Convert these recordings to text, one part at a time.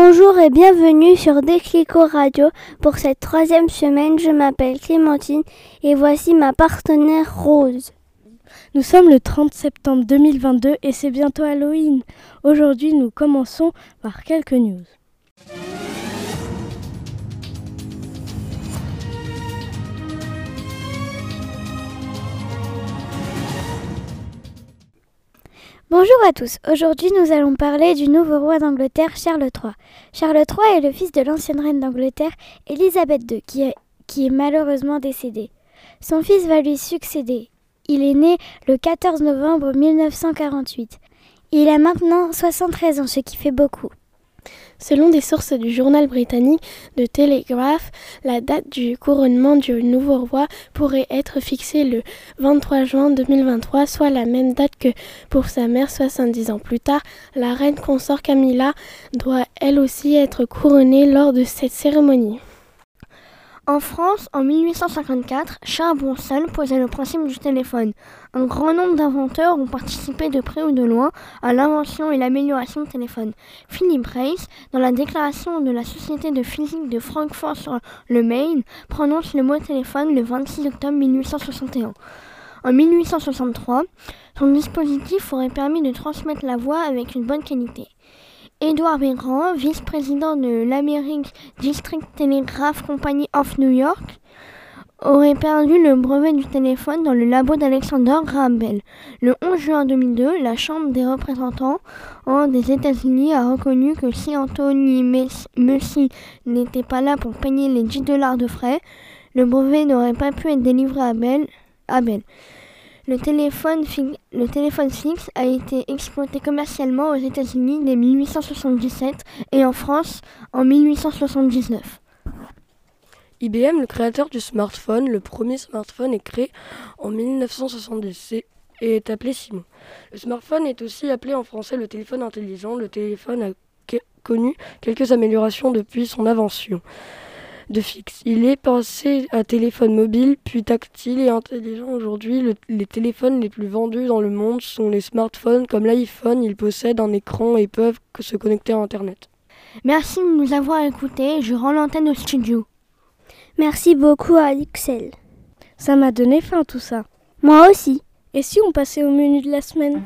Bonjour et bienvenue sur Déclico Radio. Pour cette troisième semaine, je m'appelle Clémentine et voici ma partenaire Rose. Nous sommes le 30 septembre 2022 et c'est bientôt Halloween. Aujourd'hui, nous commençons par quelques news. Bonjour à tous. Aujourd'hui, nous allons parler du nouveau roi d'Angleterre, Charles III. Charles III est le fils de l'ancienne reine d'Angleterre, Élisabeth II, qui est, qui est malheureusement décédée. Son fils va lui succéder. Il est né le 14 novembre 1948. Il a maintenant 73 ans, ce qui fait beaucoup. Selon des sources du journal britannique de Telegraph, la date du couronnement du nouveau roi pourrait être fixée le 23 juin 2023, soit la même date que pour sa mère 70 ans plus tard. La reine consort Camilla doit elle aussi être couronnée lors de cette cérémonie. En France, en 1854, Charles Bonsal posait le principe du téléphone. Un grand nombre d'inventeurs ont participé de près ou de loin à l'invention et l'amélioration du téléphone. Philip Reis, dans la déclaration de la Société de physique de Francfort sur le Main, prononce le mot téléphone le 26 octobre 1861. En 1863, son dispositif aurait permis de transmettre la voix avec une bonne qualité. Edward Berrand, vice-président de l'American District Telegraph Company of New York, aurait perdu le brevet du téléphone dans le labo d'Alexander Graham Bell. Le 11 juin 2002, la Chambre des représentants des États-Unis a reconnu que si Anthony Messi n'était pas là pour payer les 10 dollars de frais, le brevet n'aurait pas pu être délivré à. À Bell. Le téléphone, le fixe a été exploité commercialement aux États-Unis dès 1877 et en France en 1879. IBM, le créateur du smartphone, le premier smartphone est créé en 1970 et est appelé Simon. Le smartphone est aussi appelé en français le téléphone intelligent. Le téléphone a connu quelques améliorations depuis son invention de fixe. Il est passé à téléphone mobile, puis tactile et intelligent. Aujourd'hui, les téléphones les plus vendus dans le monde sont les smartphones comme l'iPhone. Ils possèdent un écran et peuvent se connecter à Internet. Merci de nous avoir écoutés. Je rends l'antenne au studio. Merci beaucoup à Excel. Ça m'a donné faim tout ça. Moi aussi. Et si on passait au menu de la semaine?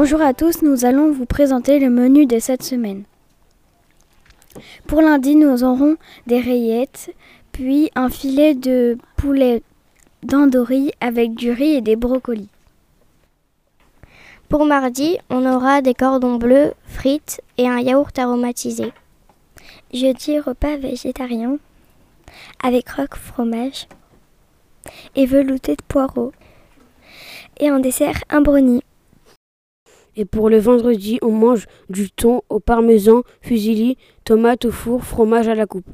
Bonjour à tous, nous allons vous présenter le menu de cette semaine. Pour lundi, nous aurons des rayettes, puis un filet de poulet d'andouille avec du riz et des brocolis. Pour mardi, on aura des cordons bleus, frites et un yaourt aromatisé. Jeudi, repas végétarien avec roque fromage et velouté de poireaux. Et en dessert, un brownie. Et pour le vendredi, on mange du thon au parmesan, fusilli, tomates au four, fromage à la coupe.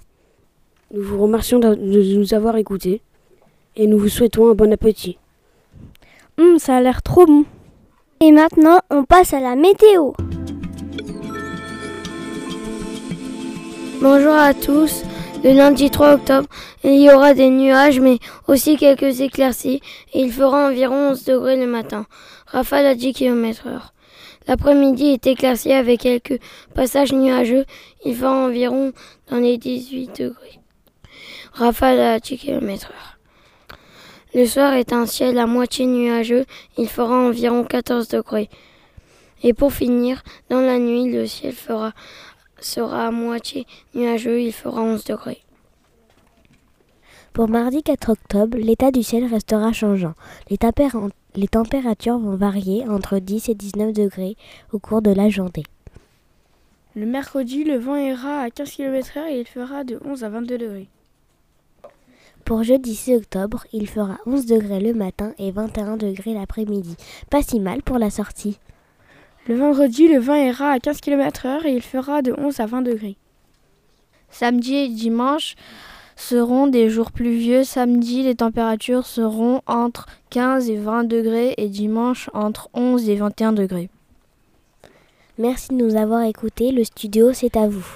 Nous vous remercions de nous avoir écoutés et nous vous souhaitons un bon appétit. Hum, ça a l'air trop bon. Et maintenant, on passe à la météo. Bonjour à tous. Le lundi 3 octobre, il y aura des nuages, mais aussi quelques éclaircies, et il fera environ 11 degrés le matin. Rafale à 10 km heure. L'après-midi est éclairci avec quelques passages nuageux. Il fera environ dans les 18 degrés. Rafale à 10 km heure. Le soir est un ciel à moitié nuageux. Il fera environ 14 degrés. Et pour finir, dans la nuit, le ciel sera à moitié nuageux. Il fera 11 degrés. Pour mardi 4 octobre, l'état du ciel restera changeant. Les, les températures vont varier entre 10 et 19 degrés au cours de la journée. Le mercredi, le vent ira à 15 km/h et il fera de 11 à 22 degrés. Pour jeudi 6 octobre, il fera 11 degrés le matin et 21 degrés l'après-midi. Pas si mal pour la sortie. Le vendredi, le vent ira à 15 km/h et il fera de 11 à 20 degrés. Samedi et dimanche, seront des jours pluvieux. Samedi, les températures seront entre 15 et 20 degrés et dimanche entre 11 et 21 degrés. Merci de nous avoir écoutés. Le studio, c'est à vous.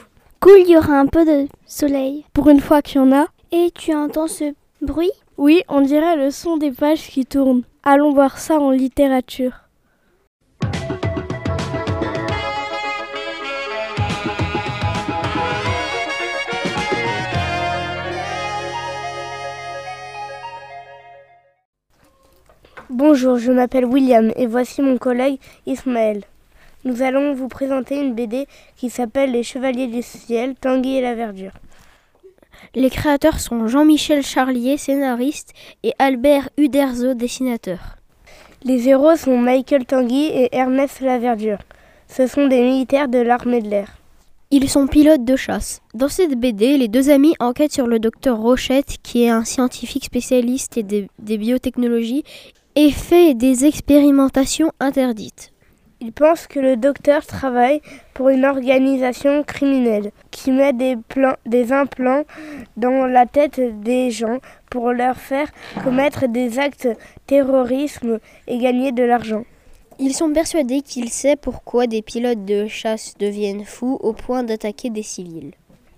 Cool, il y aura un peu de soleil. Pour une fois qu'il y en a. Et tu entends ce bruit? Oui, on dirait le son des pages qui tournent. Allons voir ça en littérature. Bonjour, je m'appelle William et voici mon collègue Ismaël. Nous allons vous présenter une BD qui s'appelle Les Chevaliers du Ciel, Tanguy et la Verdure. Les créateurs sont Jean-Michel Charlier, scénariste, et Albert Uderzo, dessinateur. Les héros sont Michael Tanguy et Ernest Laverdure. Ce sont des militaires de l'armée de l'air. Ils sont pilotes de chasse. Dans cette BD, les deux amis enquêtent sur le docteur Rochette, qui est un scientifique spécialiste des, des biotechnologies et fait des expérimentations interdites. Il pense que le docteur travaille pour une organisation criminelle qui met des, plans, des implants dans la tête des gens pour leur faire commettre des actes terroristes et gagner de l'argent. Ils sont persuadés qu'il sait pourquoi des pilotes de chasse deviennent fous au point d'attaquer des civils.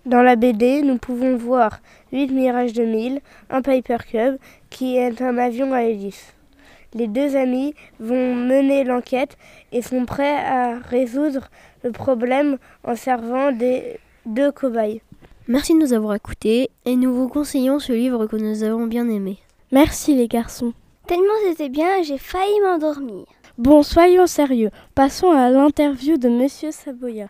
Dans la BD, nous pouvons voir 8 Mirage 2000, un Piper Cub qui est un avion à hélice. Les deux amis vont mener l'enquête et sont prêts à résoudre le problème en servant des deux cobayes. Merci de nous avoir écoutés et nous vous conseillons ce livre que nous avons bien aimé. Merci les garçons. Tellement c'était bien, j'ai failli m'endormir. Bon, soyons sérieux. Passons à l'interview de Monsieur Saboya.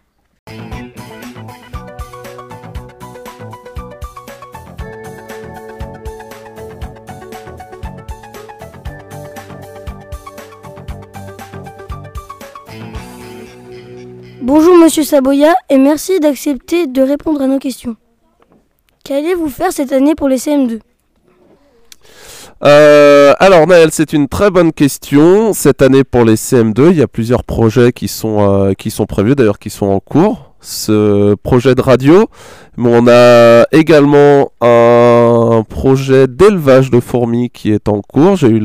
Bonjour Monsieur Saboya et merci d'accepter de répondre à nos questions. Qu'allez-vous faire cette année pour les CM2 euh, alors Naël, c'est une très bonne question. Cette année pour les CM2, il y a plusieurs projets qui sont, euh, qui sont prévus, d'ailleurs qui sont en cours. Ce projet de radio, mais on a également un projet d'élevage de fourmis qui est en cours. J'ai eu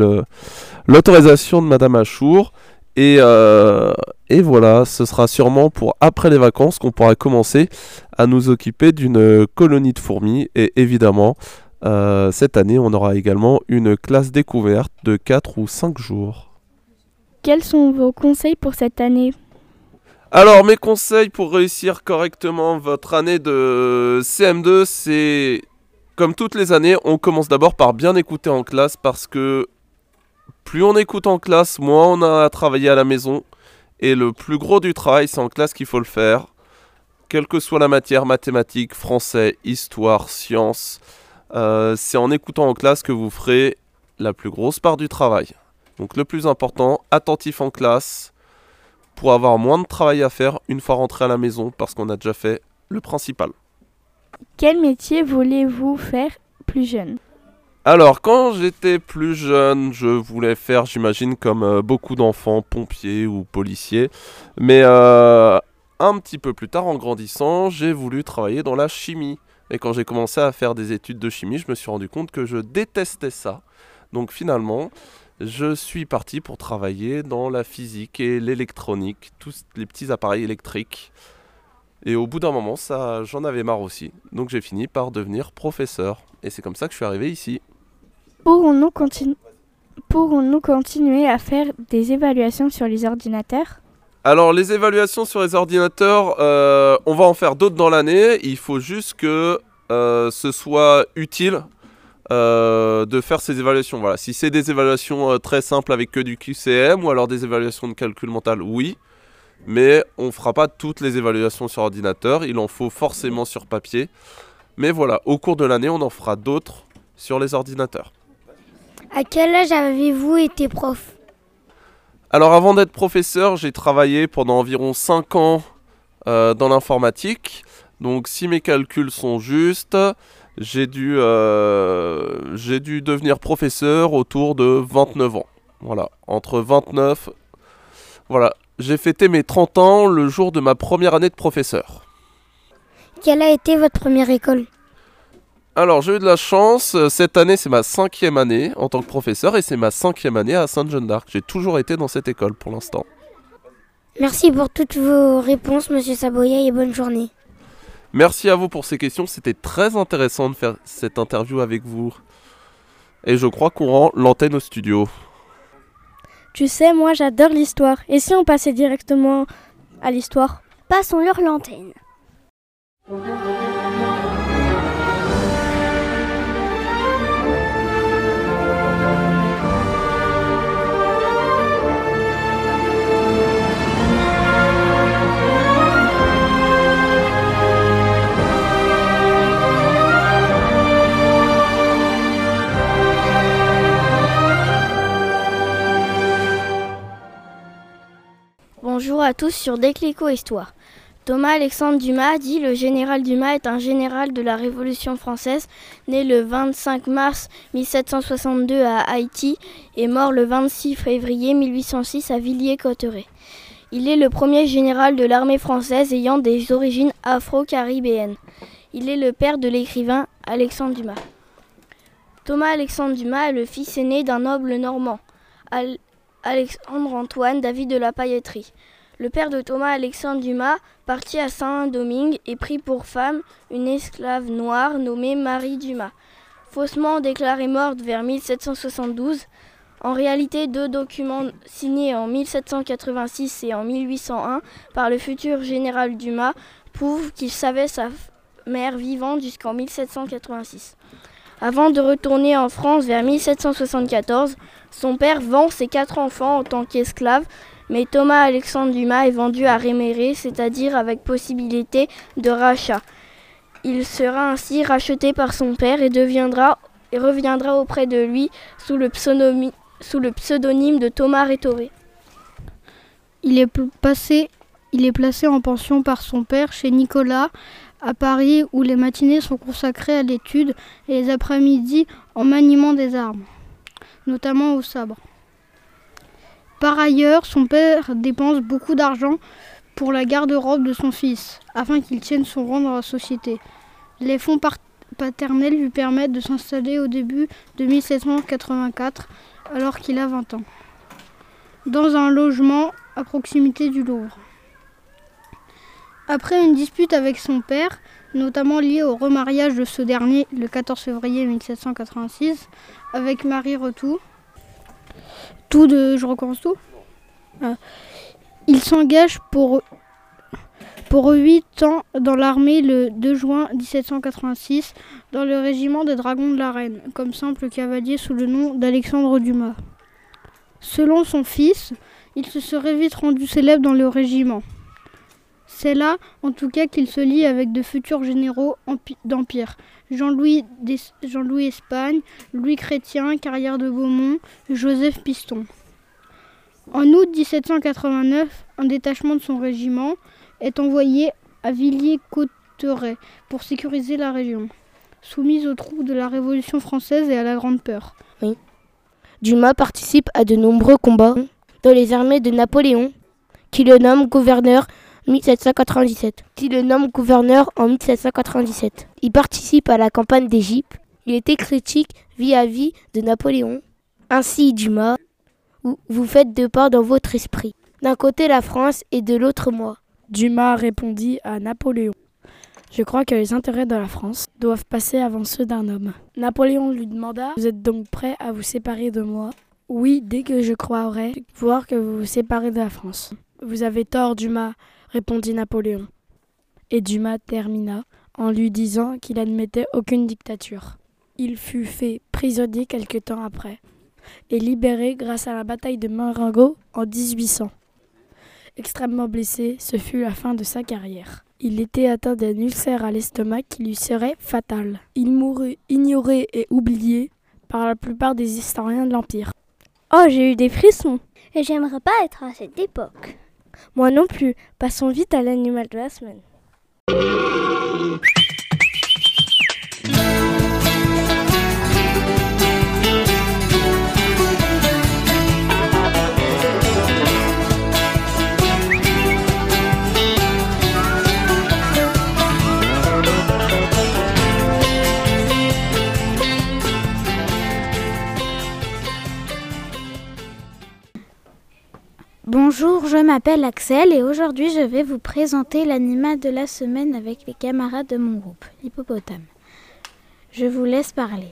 l'autorisation de Madame Achour. Et, euh, et voilà, ce sera sûrement pour après les vacances qu'on pourra commencer à nous occuper d'une colonie de fourmis. Et évidemment, euh, cette année, on aura également une classe découverte de 4 ou 5 jours. Quels sont vos conseils pour cette année? Alors, mes conseils pour réussir correctement votre année de CM2, c'est comme toutes les années, on commence d'abord par bien écouter en classe parce que plus on écoute en classe, moins on a à travailler à la maison. Et le plus gros du travail, c'est en classe qu'il faut le faire. Quelle que soit la matière, mathématiques, français, histoire, sciences, euh, c'est en écoutant en classe que vous ferez la plus grosse part du travail. Donc le plus important, attentif en classe, pour avoir moins de travail à faire une fois rentré à la maison, parce qu'on a déjà fait le principal. Quel métier voulez-vous faire plus jeune? Alors, quand j'étais plus jeune, je voulais faire, j'imagine, comme euh, beaucoup d'enfants, pompiers ou policiers. Mais euh, un petit peu plus tard, en grandissant, j'ai voulu travailler dans la chimie. Et quand j'ai commencé à faire des études de chimie, je me suis rendu compte que je détestais ça. Donc finalement, je suis parti pour travailler dans la physique et l'électronique, tous les petits appareils électriques. Et au bout d'un moment, ça, j'en avais marre aussi. Donc j'ai fini par devenir professeur. Et c'est comme ça que je suis arrivé ici. Pourrons-nous continu pourrons-nous continuer à faire des évaluations sur les ordinateurs? Alors les évaluations sur les ordinateurs, euh, on va en faire d'autres dans l'année. Il faut juste que euh, ce soit utile euh, de faire ces évaluations. Voilà. Si c'est des évaluations très simples avec que du QCM ou alors des évaluations de calcul mental, oui. Mais on ne fera pas toutes les évaluations sur ordinateur. Il en faut forcément sur papier. Mais voilà, au cours de l'année, on en fera d'autres sur les ordinateurs. À quel âge avez-vous été prof? Alors avant d'être professeur, j'ai travaillé pendant environ 5 ans euh, dans l'informatique. Donc si mes calculs sont justes, j'ai dû, euh, j'ai dû devenir professeur autour de 29 ans. Voilà, entre 29... Voilà, j'ai fêté mes 30 ans le jour de ma première année de professeur. Quelle a été votre première école? Alors j'ai eu de la chance, cette année c'est ma cinquième année en tant que professeur et c'est ma cinquième année à Sainte-Jeanne d'Arc. J'ai toujours été dans cette école pour l'instant. Merci pour toutes vos réponses, monsieur Saboya, et bonne journée. Merci à vous pour ces questions. C'était très intéressant de faire cette interview avec vous. Et je crois qu'on rend l'antenne au studio. Tu sais, moi j'adore l'histoire. Et si on passait directement à l'histoire? Passons-leur l'antenne. Tous sur Déclico Histoire. Thomas Alexandre Dumas dit le général Dumas est un général de la Révolution française, né le 25 mars 1762 à Haïti et mort le 26 février 1806 à Villiers-Cotterêts. Il est le premier général de l'armée française ayant des origines afro-caribéennes. Il est le père de l'écrivain Alexandre Dumas. Thomas Alexandre Dumas est le fils aîné d'un noble normand, Alexandre-Antoine David de la Pailletterie. Le père de Thomas Alexandre Dumas partit à Saint-Domingue et prit pour femme une esclave noire nommée Marie Dumas. Faussement déclarée morte vers 1772, en réalité deux documents signés en 1786 et en 1801 par le futur général Dumas prouvent qu'il savait sa mère vivante jusqu'en 1786. Avant de retourner en France vers 1774, son père vend ses quatre enfants en tant qu'esclave mais Thomas Alexandre Dumas est vendu à Réméré, c'est-à-dire avec possibilité de rachat. Il sera ainsi racheté par son père et deviendra et reviendra auprès de lui sous le, pseudonyme de Thomas Rétoré. Il est placé en pension par son père chez Nicolas à Paris où les matinées sont consacrées à l'étude et les après-midi en maniement des armes, notamment au sabre. Par ailleurs, son père dépense beaucoup d'argent pour la garde-robe de son fils, afin qu'il tienne son rang dans la société. Les fonds paternels lui permettent de s'installer au début de 1784, alors qu'il a 20 ans, dans un logement à proximité du Louvre. Après une dispute avec son père, notamment liée au remariage de ce dernier le 14 février 1786 avec Marie Retou, tout de. Je recommence tout ah. Il s'engage pour, pour 8 ans dans l'armée le 2 juin 1786 dans le régiment des Dragons de la Reine, comme simple cavalier sous le nom d'Alexandre Dumas. Selon son fils, il se serait vite rendu célèbre dans le régiment. C'est là, en tout cas, qu'il se lie avec de futurs généraux d'Empire. Jean-Louis Jean Espagne, Louis Chrétien, Carrière de Beaumont, Joseph Piston. En août 1789, un détachement de son régiment est envoyé à Villiers-Cotterêts pour sécuriser la région, soumise aux troupes de la Révolution française et à la Grande Peur. Dumas participe à de nombreux combats dans les armées de Napoléon, qui le nomme gouverneur 1797. Qui le nomme gouverneur en 1797. Il participe à la campagne d'Égypte. Il était critique vis-à-vis de Napoléon. Ainsi, Dumas, vous faites deux parts dans votre esprit. D'un côté la France et de l'autre moi. Dumas répondit à Napoléon. Je crois que les intérêts de la France doivent passer avant ceux d'un homme. Napoléon lui demanda Vous êtes donc prêt à vous séparer de moi? Oui, dès que je croirai voir que vous vous séparez de la France. Vous avez tort, Dumas, répondit Napoléon. Et Dumas termina en lui disant qu'il admettait aucune dictature. Il fut fait prisonnier quelque temps après et libéré grâce à la bataille de Marengo en 1800. Extrêmement blessé, ce fut la fin de sa carrière. Il était atteint d'un ulcère à l'estomac qui lui serait fatal. Il mourut ignoré et oublié par la plupart des historiens de l'Empire. Oh, j'ai eu des frissons. Et j'aimerais pas être à cette époque. Moi non plus. Passons vite à l'animal de la semaine. Bonjour, je m'appelle Axel et aujourd'hui je vais vous présenter l'animal de la semaine avec les camarades de mon groupe, l'hippopotame. Je vous laisse parler.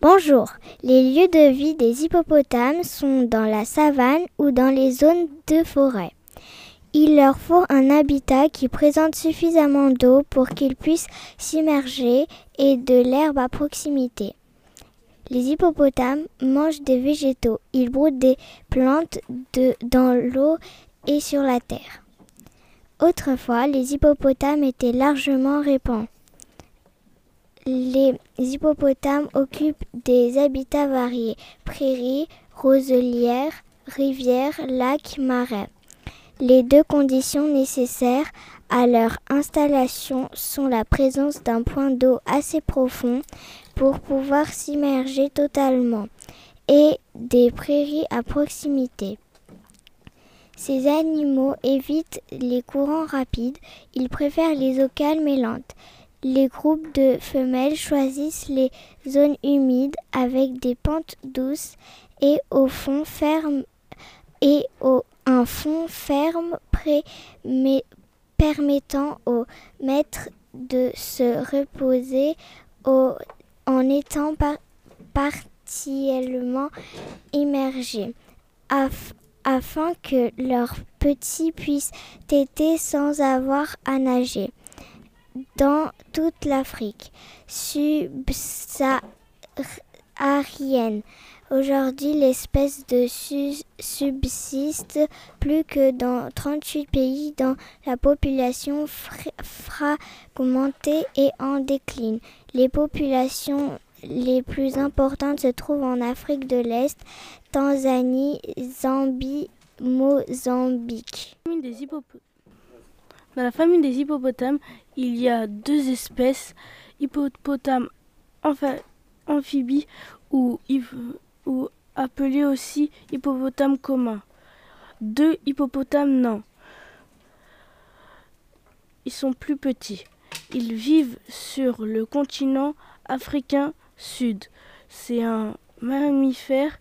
Bonjour, les lieux de vie des hippopotames sont dans la savane ou dans les zones de forêt. Il leur faut un habitat qui présente suffisamment d'eau pour qu'ils puissent s'immerger et de l'herbe à proximité. Les hippopotames mangent des végétaux. Ils broutent des plantes dans l'eau et sur la terre. Autrefois, les hippopotames étaient largement répandus. Les hippopotames occupent des habitats variés prairies, roselières, rivières, lacs, marais. Les deux conditions nécessaires à leur installation sont la présence d'un point d'eau assez profond pour pouvoir s'immerger totalement et des prairies à proximité. Ces animaux évitent les courants rapides, ils préfèrent les eaux calmes et lentes. Les groupes de femelles choisissent les zones humides avec des pentes douces et au fond ferme et au, un fond ferme permettant aux maîtres de se reposer en étant par, partiellement immergés af, afin que leurs petits puissent téter sans avoir à nager dans toute l'Afrique subsaharienne. Aujourd'hui, l'espèce de subsiste plus que dans 38 pays dont la population fragmentée et en déclin. Les populations les plus importantes se trouvent en Afrique de l'Est, Tanzanie, Zambie, Mozambique. Dans la famille des hippopotames, il y a deux espèces, hippopotame amphibie ou, ou appelé aussi hippopotame commun. Deux hippopotames nains. Ils sont plus petits. Ils vivent sur le continent africain sud. C'est un mammifère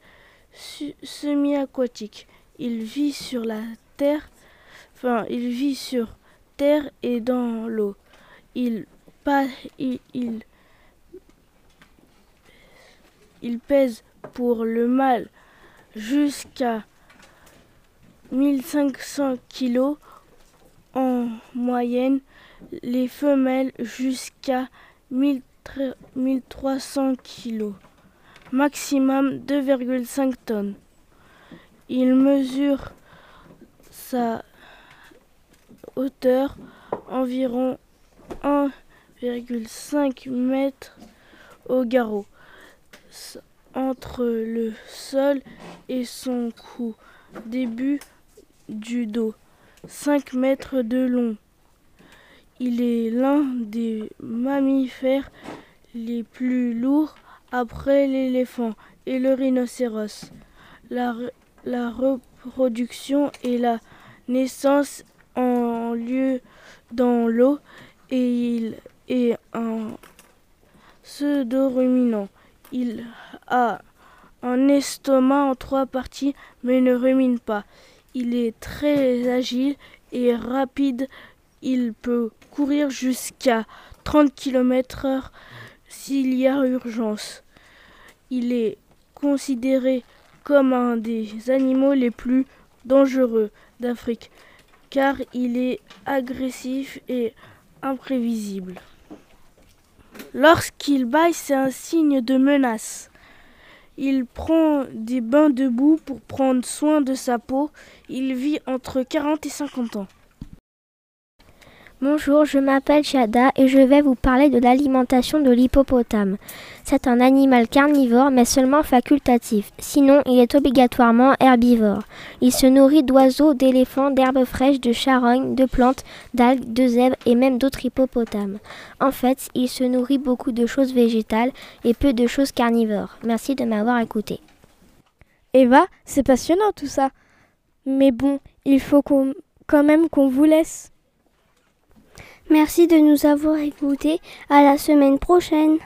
semi-aquatique. Il vit sur la terre, enfin, il vit sur terre et dans l'eau. Il, il, il, il pèse pour le mâle jusqu'à 1500 kg en moyenne, les femelles jusqu'à 1300 kg, maximum 2,5 tonnes. Il mesure sa hauteur environ 1,5 m au garrot entre le sol et son cou, début du dos, 5 mètres de long. Il est l'un des mammifères les plus lourds après l'éléphant et le rhinocéros. La, reproduction et la naissance ont lieu dans l'eau et il est un pseudo-ruminant. Il a un estomac en trois parties mais ne rumine pas. Il est très agile et rapide. Il peut courir jusqu'à 30 km heure s'il y a urgence. Il est considéré comme un des animaux les plus dangereux d'Afrique car il est agressif et imprévisible. Lorsqu'il baille, c'est un signe de menace. Il prend des bains de boue pour prendre soin de sa peau. Il vit entre 40 et 50 ans. Bonjour, je m'appelle Chada et je vais vous parler de l'alimentation de l'hippopotame. C'est un animal carnivore mais seulement facultatif, sinon il est obligatoirement herbivore. Il se nourrit d'oiseaux, d'éléphants, d'herbes fraîches, de charognes, de plantes, d'algues, de zèbres et même d'autres hippopotames. En fait, il se nourrit beaucoup de choses végétales et peu de choses carnivores. Merci de m'avoir écouté. Eva, c'est passionnant tout ça. Mais bon, il faut quand même qu'on vous laisse. Merci de nous avoir écoutés. À la semaine prochaine.